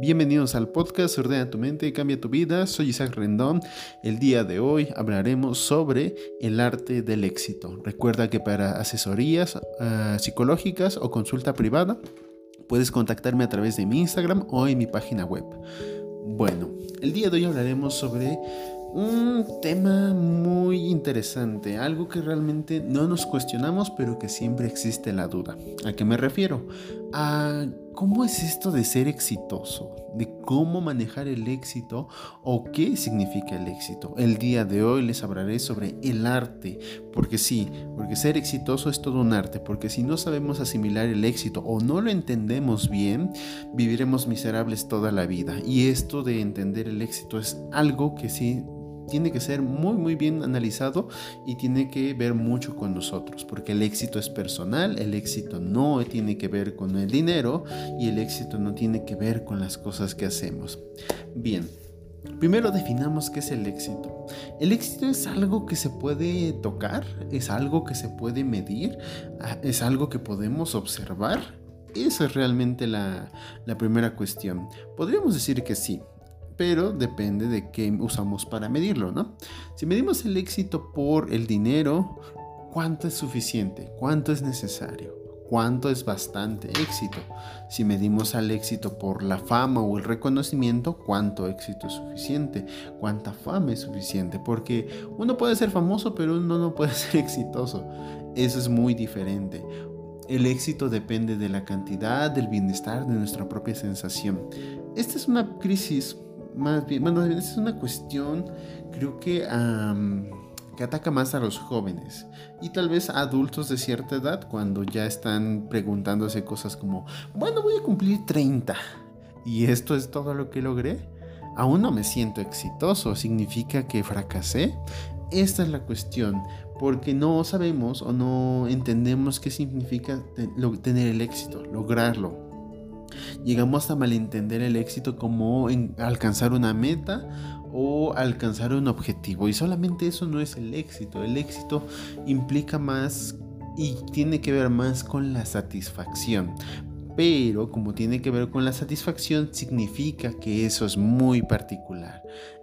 Bienvenidos al podcast Ordena tu mente, cambia tu vida. Soy Isaac Rendón. El día de hoy hablaremos sobre el arte del éxito. Recuerda que para asesorías uh, psicológicas o consulta privada puedes contactarme a través de mi Instagram o en mi página web. Bueno, el día de hoy hablaremos sobre un tema muy interesante, algo que realmente no nos cuestionamos, pero que siempre existe la duda. ¿A qué me refiero? A cómo es esto de ser exitoso, de cómo manejar el éxito o qué significa el éxito. El día de hoy les hablaré sobre el arte, porque sí, porque ser exitoso es todo un arte, porque si no sabemos asimilar el éxito o no lo entendemos bien, viviremos miserables toda la vida. Y esto de entender el éxito es algo que sí tiene que ser muy muy bien analizado y tiene que ver mucho con nosotros, porque el éxito es personal, el éxito no tiene que ver con el dinero y el éxito no tiene que ver con las cosas que hacemos. Bien. Primero definamos qué es el éxito. El éxito es algo que se puede tocar, es algo que se puede medir, ah, es algo que podemos observar. Esa es realmente la, la primera cuestión. Podríamos decir que sí, pero depende de qué usamos para medirlo, ¿no? Si medimos el éxito por el dinero, ¿cuánto es suficiente? ¿Cuánto es necesario? ¿Cuánto es bastante éxito? Si medimos al éxito por la fama o el reconocimiento, ¿cuánto éxito es suficiente? ¿Cuánta fama es suficiente? Porque uno puede ser famoso, pero uno no puede ser exitoso. Eso es muy diferente. El éxito depende de la cantidad, del bienestar, de nuestra propia sensación. Esta es una crisis más bien, bueno, es una cuestión, creo que, que ataca más a los jóvenes y tal vez adultos de cierta edad cuando ya están preguntándose cosas como, bueno, voy a cumplir 30 y esto es todo lo que logré. Aún no me siento exitoso, significa que fracasé. Esta es la cuestión, porque no sabemos o no entendemos qué significa tener el éxito, lograrlo. Llegamos a malentender el éxito como alcanzar una meta o alcanzar un objetivo. Y solamente eso no es el éxito. El éxito implica más y tiene que ver más con la satisfacción. Pero como tiene que ver con la satisfacción, significa que eso es muy particular.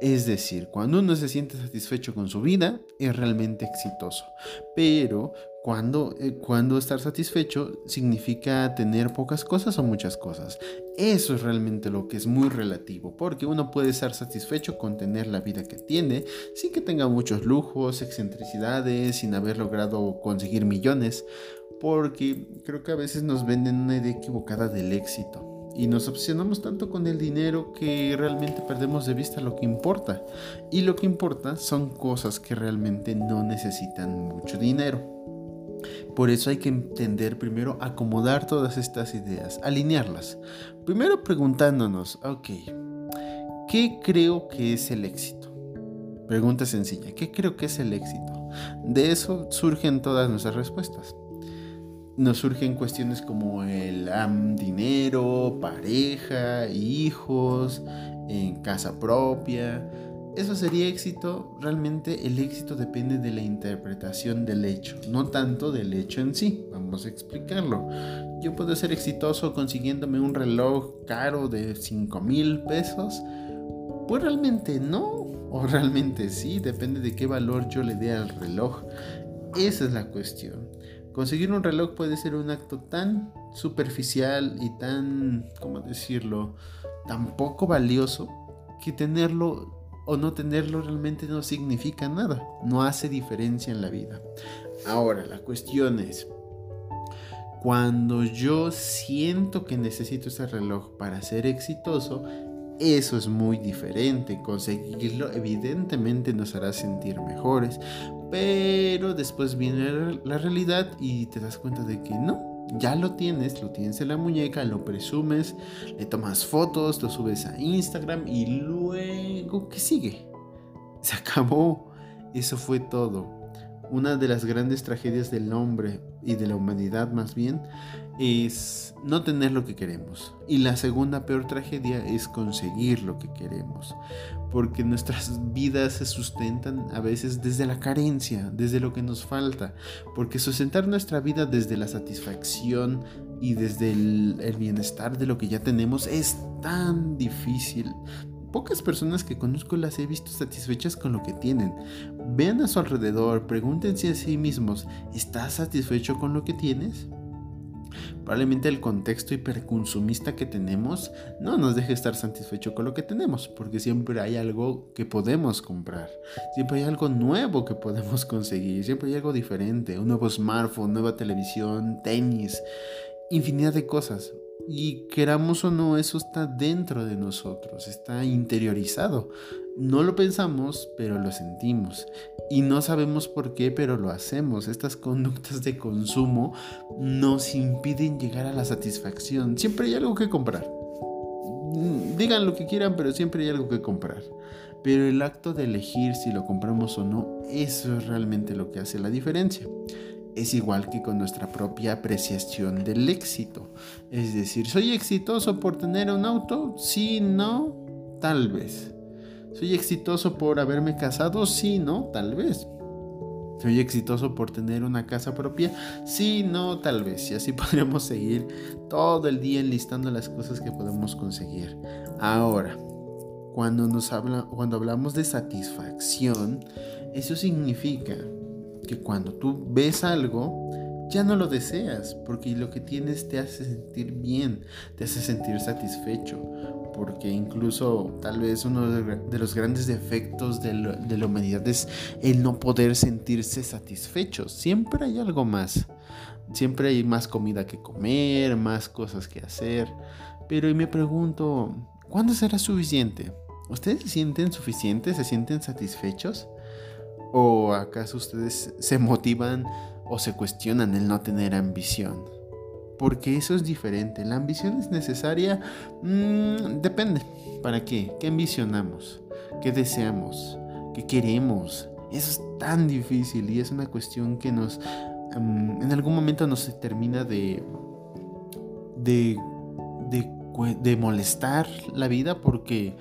Es decir, cuando uno se siente satisfecho con su vida, es realmente exitoso. Pero cuando, eh, estar satisfecho significa tener pocas cosas o muchas cosas. Eso es realmente lo que es muy relativo, porque uno puede estar satisfecho con tener la vida que tiene, sin que tenga muchos lujos, excentricidades, sin haber logrado conseguir millones, porque creo que a veces nos venden una idea equivocada del éxito y nos obsesionamos tanto con el dinero que realmente perdemos de vista lo que importa. Y lo que importa son cosas que realmente no necesitan mucho dinero. Por eso hay que entender primero, acomodar todas estas ideas, alinearlas. Primero preguntándonos, ok, ¿qué creo que es el éxito? Pregunta sencilla, ¿qué creo que es el éxito? De eso surgen todas nuestras respuestas nos surgen cuestiones como el dinero, pareja, hijos, en casa propia. Eso sería éxito. Realmente el éxito depende de la interpretación del hecho, no tanto del hecho en sí. Vamos a explicarlo. Yo puedo ser exitoso consiguiéndome un reloj caro de 5 mil pesos. Pues realmente no. O realmente sí, depende de qué valor yo le dé al reloj. Esa es la cuestión. Conseguir un reloj puede ser un acto tan superficial y tan, ¿cómo decirlo?, tan poco valioso que tenerlo o no tenerlo realmente no significa nada, no hace diferencia en la vida. Ahora, la cuestión es, cuando yo siento que necesito ese reloj para ser exitoso, eso es muy diferente. Conseguirlo evidentemente nos hará sentir mejores. Pero después viene la realidad y te das cuenta de que no. Ya lo tienes, lo tienes en la muñeca, lo presumes, le tomas fotos, lo subes a Instagram y luego, ¿qué sigue? Se acabó. Eso fue todo. Una de las grandes tragedias del hombre y de la humanidad más bien es no tener lo que queremos. Y la segunda peor tragedia es conseguir lo que queremos. Porque nuestras vidas se sustentan a veces desde la carencia, desde lo que nos falta. Porque sustentar nuestra vida desde la satisfacción y desde el, bienestar de lo que ya tenemos es tan difícil. Pocas personas que conozco las he visto satisfechas con lo que tienen. Vean a su alrededor, pregúntense a sí mismos, ¿estás satisfecho con lo que tienes? Probablemente el contexto hiperconsumista que tenemos no nos deje estar satisfecho con lo que tenemos, porque siempre hay algo que podemos comprar, siempre hay algo nuevo que podemos conseguir, siempre hay algo diferente, un nuevo smartphone, nueva televisión, tenis, infinidad de cosas. Y queramos o no, eso está dentro de nosotros, está interiorizado. No lo pensamos, pero lo sentimos. Y no sabemos por qué, pero lo hacemos. Estas conductas de consumo nos impiden llegar a la satisfacción. Siempre hay algo que comprar. Digan lo que quieran, pero siempre hay algo que comprar. Pero el acto de elegir si lo compramos o no, eso es realmente lo que hace la diferencia es igual que con nuestra propia apreciación del éxito. Es decir, ¿soy exitoso por tener un auto? Sí, no, tal vez. ¿Soy exitoso por haberme casado? Sí, no, tal vez. ¿Soy exitoso por tener una casa propia? Sí, no, tal vez. Y así podríamos seguir todo el día enlistando las cosas que podemos conseguir. Ahora, cuando, nos habla, cuando hablamos de satisfacción, eso significa que cuando tú ves algo, ya no lo deseas, porque lo que tienes te hace sentir bien, te hace sentir satisfecho, porque incluso tal vez uno de los grandes defectos de, la humanidad es el no poder sentirse satisfecho. Siempre hay algo más, siempre hay más comida que comer, más cosas que hacer, pero y me pregunto, ¿cuándo será suficiente? ¿Ustedes se sienten suficientes? ¿Se sienten satisfechos? ¿O acaso ustedes se motivan o se cuestionan el no tener ambición? Porque eso es diferente. La ambición es necesaria. Mm, depende. ¿Para qué? ¿Qué ambicionamos? ¿Qué deseamos? ¿Qué queremos? Eso es tan difícil y es una cuestión que nos... Mm, en algún momento nos termina de, de, de, de molestar la vida porque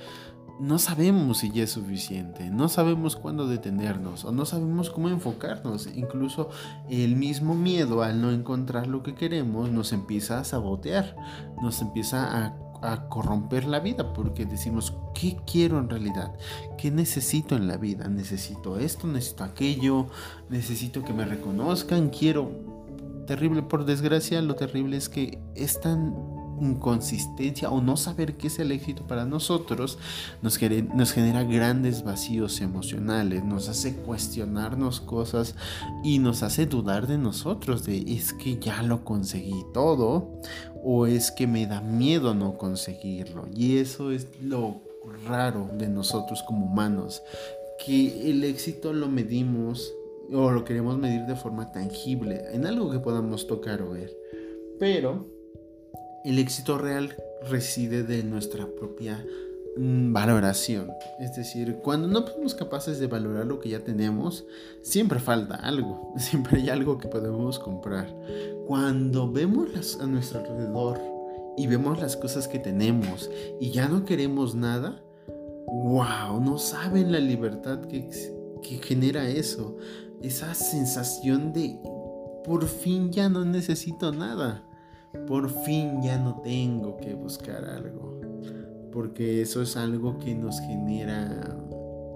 no sabemos si ya es suficiente, no sabemos cuándo detenernos o no sabemos cómo enfocarnos. Incluso el mismo miedo al no encontrar lo que queremos nos empieza a sabotear, nos empieza a, corromper la vida porque decimos, ¿qué quiero en realidad? ¿Qué necesito en la vida? Necesito esto, necesito aquello, necesito que me reconozcan, quiero... Terrible, por desgracia, lo terrible es que es tan inconsistencia o no saber qué es el éxito para nosotros nos, nos genera grandes vacíos emocionales, nos hace cuestionarnos cosas y nos hace dudar de nosotros, de es que ya lo conseguí todo o es que me da miedo no conseguirlo. Y eso es lo raro de nosotros como humanos, que el éxito lo medimos o lo queremos medir de forma tangible, en algo que podamos tocar o ver. Pero el éxito real reside de nuestra propia mm, valoración. Es decir, cuando no somos capaces de valorar lo que ya tenemos, siempre falta algo, siempre hay algo que podemos comprar. Cuando vemos a nuestro alrededor y vemos las cosas que tenemos y ya no queremos nada, wow, no saben la libertad que genera eso. Esa sensación de por fin ya no necesito nada por fin ya no tengo que buscar algo. Porque eso es algo que nos genera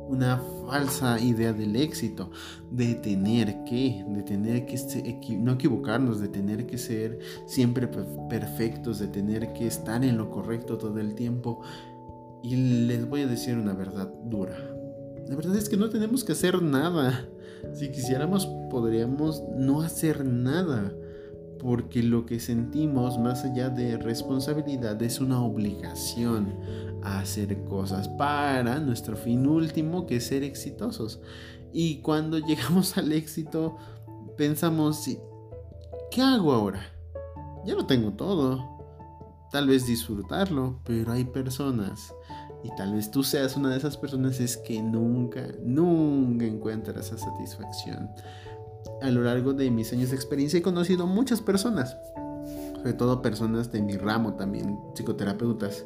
una falsa idea del éxito, de tener que, de tener que no equivocarnos, de tener que ser siempre perfectos, de tener que estar en lo correcto todo el tiempo. Y les voy a decir una verdad dura. La verdad es que no tenemos que hacer nada. Si quisiéramos, podríamos no hacer nada porque lo que sentimos más allá de responsabilidad es una obligación a hacer cosas para nuestro fin último que es ser exitosos. Y cuando llegamos al éxito pensamos, ¿qué hago ahora? Ya lo tengo todo. Tal vez disfrutarlo, pero hay personas, y tal vez tú seas una de esas personas, es que nunca, nunca encuentras esa satisfacción a lo largo de mis años de experiencia he conocido muchas personas, sobre todo personas de mi ramo también, psicoterapeutas,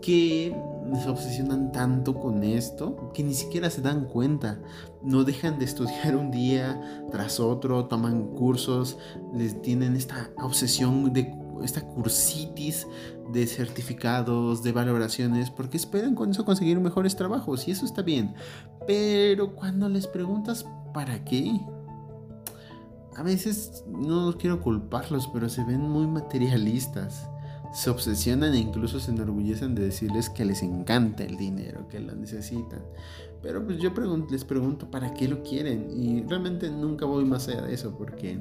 que se obsesionan tanto con esto que ni siquiera se dan cuenta. No dejan de estudiar un día tras otro, toman cursos, les tienen esta obsesión de esta cursitis de certificados, de valoraciones, porque esperan con eso conseguir mejores trabajos y eso está bien. Pero cuando les preguntas para qué, a veces no quiero culparlos, pero se ven muy materialistas. Se obsesionan e incluso se enorgullecen de decirles que les encanta el dinero, que lo necesitan. Pero pues yo les pregunto para qué lo quieren y realmente nunca voy más allá de eso porque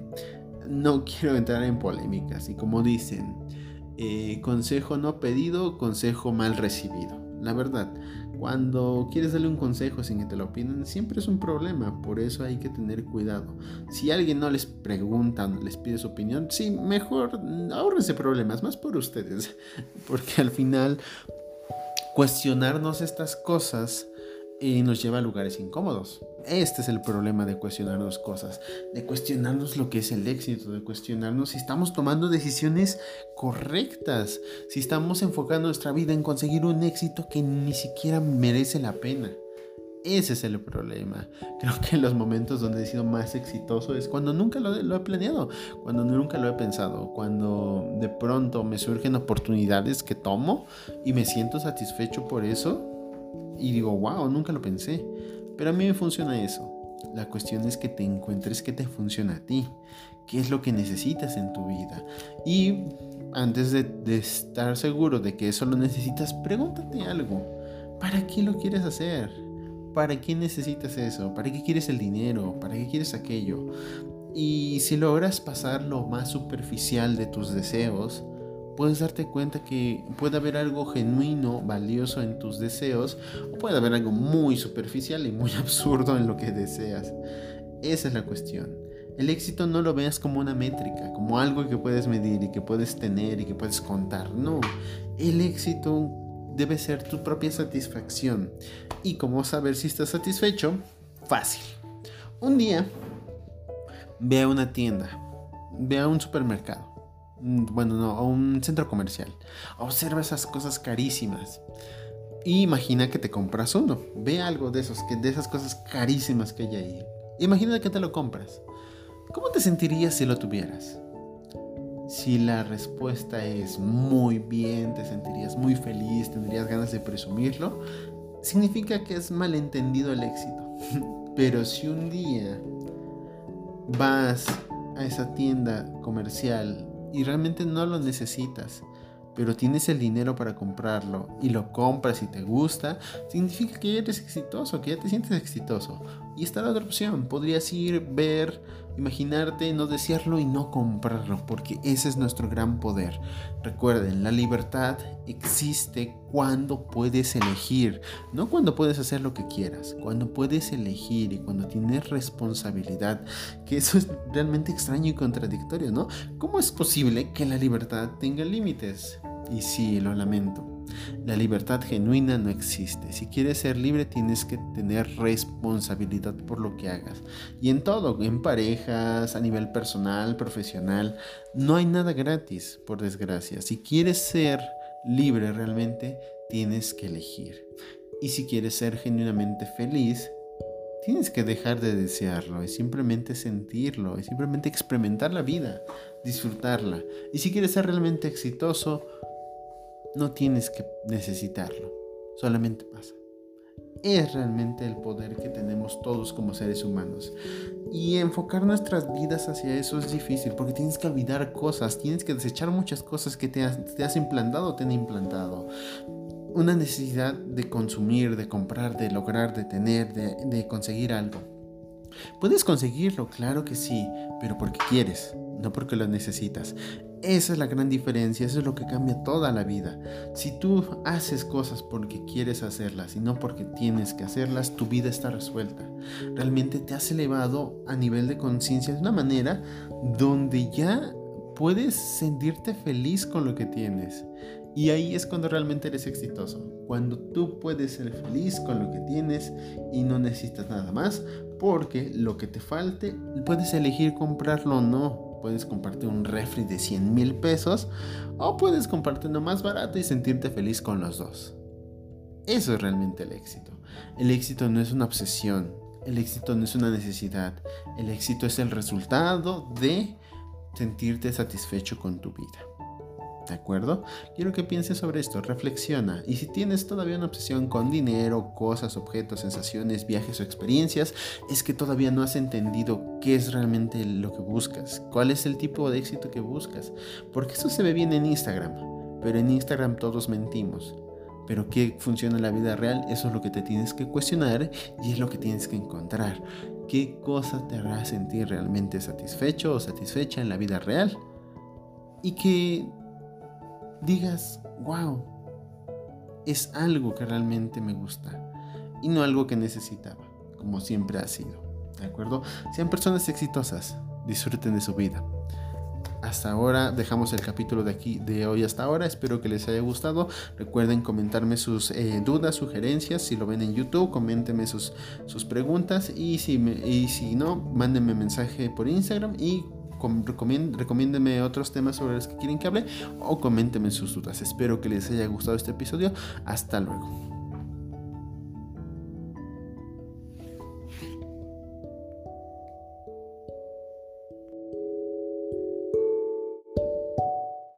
no quiero entrar en polémicas y como dicen, eh, consejo no pedido, consejo mal recibido. La verdad, cuando quieres darle un consejo sin que te lo pidan, siempre es un problema, por eso hay que tener cuidado. Si alguien no les pregunta, les pide su opinión, sí, mejor ahorrense problemas, más por ustedes, porque al final cuestionarnos estas cosas y nos lleva a lugares incómodos. Este es el problema de cuestionarnos cosas, de cuestionarnos lo que es el éxito, de cuestionarnos si estamos tomando decisiones correctas, si estamos enfocando nuestra vida en conseguir un éxito que ni siquiera merece la pena. Ese es el problema. Creo que los momentos donde he sido más exitoso es cuando nunca lo, lo, he planeado, cuando nunca lo he pensado, cuando de pronto me surgen oportunidades que tomo y me siento satisfecho por eso y digo, wow, nunca lo pensé. Pero a mí me funciona eso. La cuestión es que te encuentres que te funciona a ti. ¿Qué es lo que necesitas en tu vida? Y antes de, de estar seguro de que eso lo necesitas, pregúntate algo. ¿Para qué lo quieres hacer? ¿Para qué necesitas eso? ¿Para qué quieres el dinero? ¿Para qué quieres aquello? Y si logras pasar lo más superficial de tus deseos, puedes darte cuenta que puede haber algo genuino, valioso en tus deseos, o puede haber algo muy superficial y muy absurdo en lo que deseas. Esa es la cuestión. El éxito no lo veas como una métrica, como algo que puedes medir y que puedes tener y que puedes contar. No, el éxito debe ser tu propia satisfacción. ¿Y cómo saber si estás satisfecho? Fácil. Un día, ve a una tienda, ve a un supermercado bueno, no, a un centro comercial. Observa esas cosas carísimas. Y imagina que te compras uno. Ve algo de esos, de esas cosas carísimas que hay ahí. Imagina que te lo compras. ¿Cómo te sentirías si lo tuvieras? Si la respuesta es muy bien, te sentirías muy feliz, tendrías ganas de presumirlo, significa que es malentendido el éxito. Pero si un día vas a esa tienda comercial y realmente no lo necesitas, pero tienes el dinero para comprarlo y lo compras y te gusta, significa que ya eres exitoso, que ya te sientes exitoso. Y está la otra opción, podrías ir, ver, imaginarte, no desearlo y no comprarlo, porque ese es nuestro gran poder. Recuerden, la libertad existe cuando puedes elegir, no cuando puedes hacer lo que quieras, cuando puedes elegir y cuando tienes responsabilidad, que eso es realmente extraño y contradictorio, ¿no? ¿Cómo es posible que la libertad tenga límites? Y sí, lo lamento. La libertad genuina no existe. Si quieres ser libre tienes que tener responsabilidad por lo que hagas. Y en todo, en parejas, a nivel personal, profesional, no hay nada gratis, por desgracia. Si quieres ser libre realmente, tienes que elegir. Y si quieres ser genuinamente feliz, tienes que dejar de desearlo y simplemente sentirlo y simplemente experimentar la vida, disfrutarla. Y si quieres ser realmente exitoso, no tienes que necesitarlo, solamente pasa. Es realmente el poder que tenemos todos como seres humanos. Y enfocar nuestras vidas hacia eso es difícil porque tienes que olvidar cosas, tienes que desechar muchas cosas que te has, implantado o te han implantado. Una necesidad de consumir, de comprar, de lograr, de tener, de conseguir algo. Puedes conseguirlo, claro que sí, pero porque quieres, no porque lo necesitas. Esa es la gran diferencia, eso es lo que cambia toda la vida. Si tú haces cosas porque quieres hacerlas y no porque tienes que hacerlas, tu vida está resuelta. Realmente te has elevado a nivel de conciencia de una manera donde ya puedes sentirte feliz con lo que tienes. Y ahí es cuando realmente eres exitoso. Cuando tú puedes ser feliz con lo que tienes y no necesitas nada más Porque lo que te falte, puedes elegir comprarlo o no. Puedes comprarte un refri de 100 mil pesos o puedes comprarte uno más barato y sentirte feliz con los dos. Eso es realmente el éxito. El éxito no es una obsesión, el éxito no es una necesidad, el éxito es el resultado de sentirte satisfecho con tu vida. ¿De acuerdo? Quiero que pienses sobre esto, reflexiona. Y si tienes todavía una obsesión con dinero, cosas, objetos, sensaciones, viajes o experiencias, es que todavía no has entendido qué es realmente lo que buscas, cuál es el tipo de éxito que buscas. Porque eso se ve bien en Instagram, pero en Instagram todos mentimos. Pero qué funciona en la vida real, eso es lo que te tienes que cuestionar y es lo que tienes que encontrar. ¿Qué cosa te hará sentir realmente satisfecho o satisfecha en la vida real? Y que digas, wow, es algo que realmente me gusta y no algo que necesitaba, como siempre ha sido. ¿De acuerdo? Sean personas exitosas, disfruten de su vida. Hasta ahora dejamos el capítulo de aquí de hoy hasta ahora. Espero que les haya gustado. Recuerden comentarme sus eh, dudas, sugerencias. Si lo ven en YouTube, coméntenme sus, sus preguntas. Y si, y si no, mándenme mensaje por Instagram y recomiéndeme otros temas sobre los que quieren que hable o coméntenme sus dudas. Espero que les haya gustado este episodio. Hasta luego.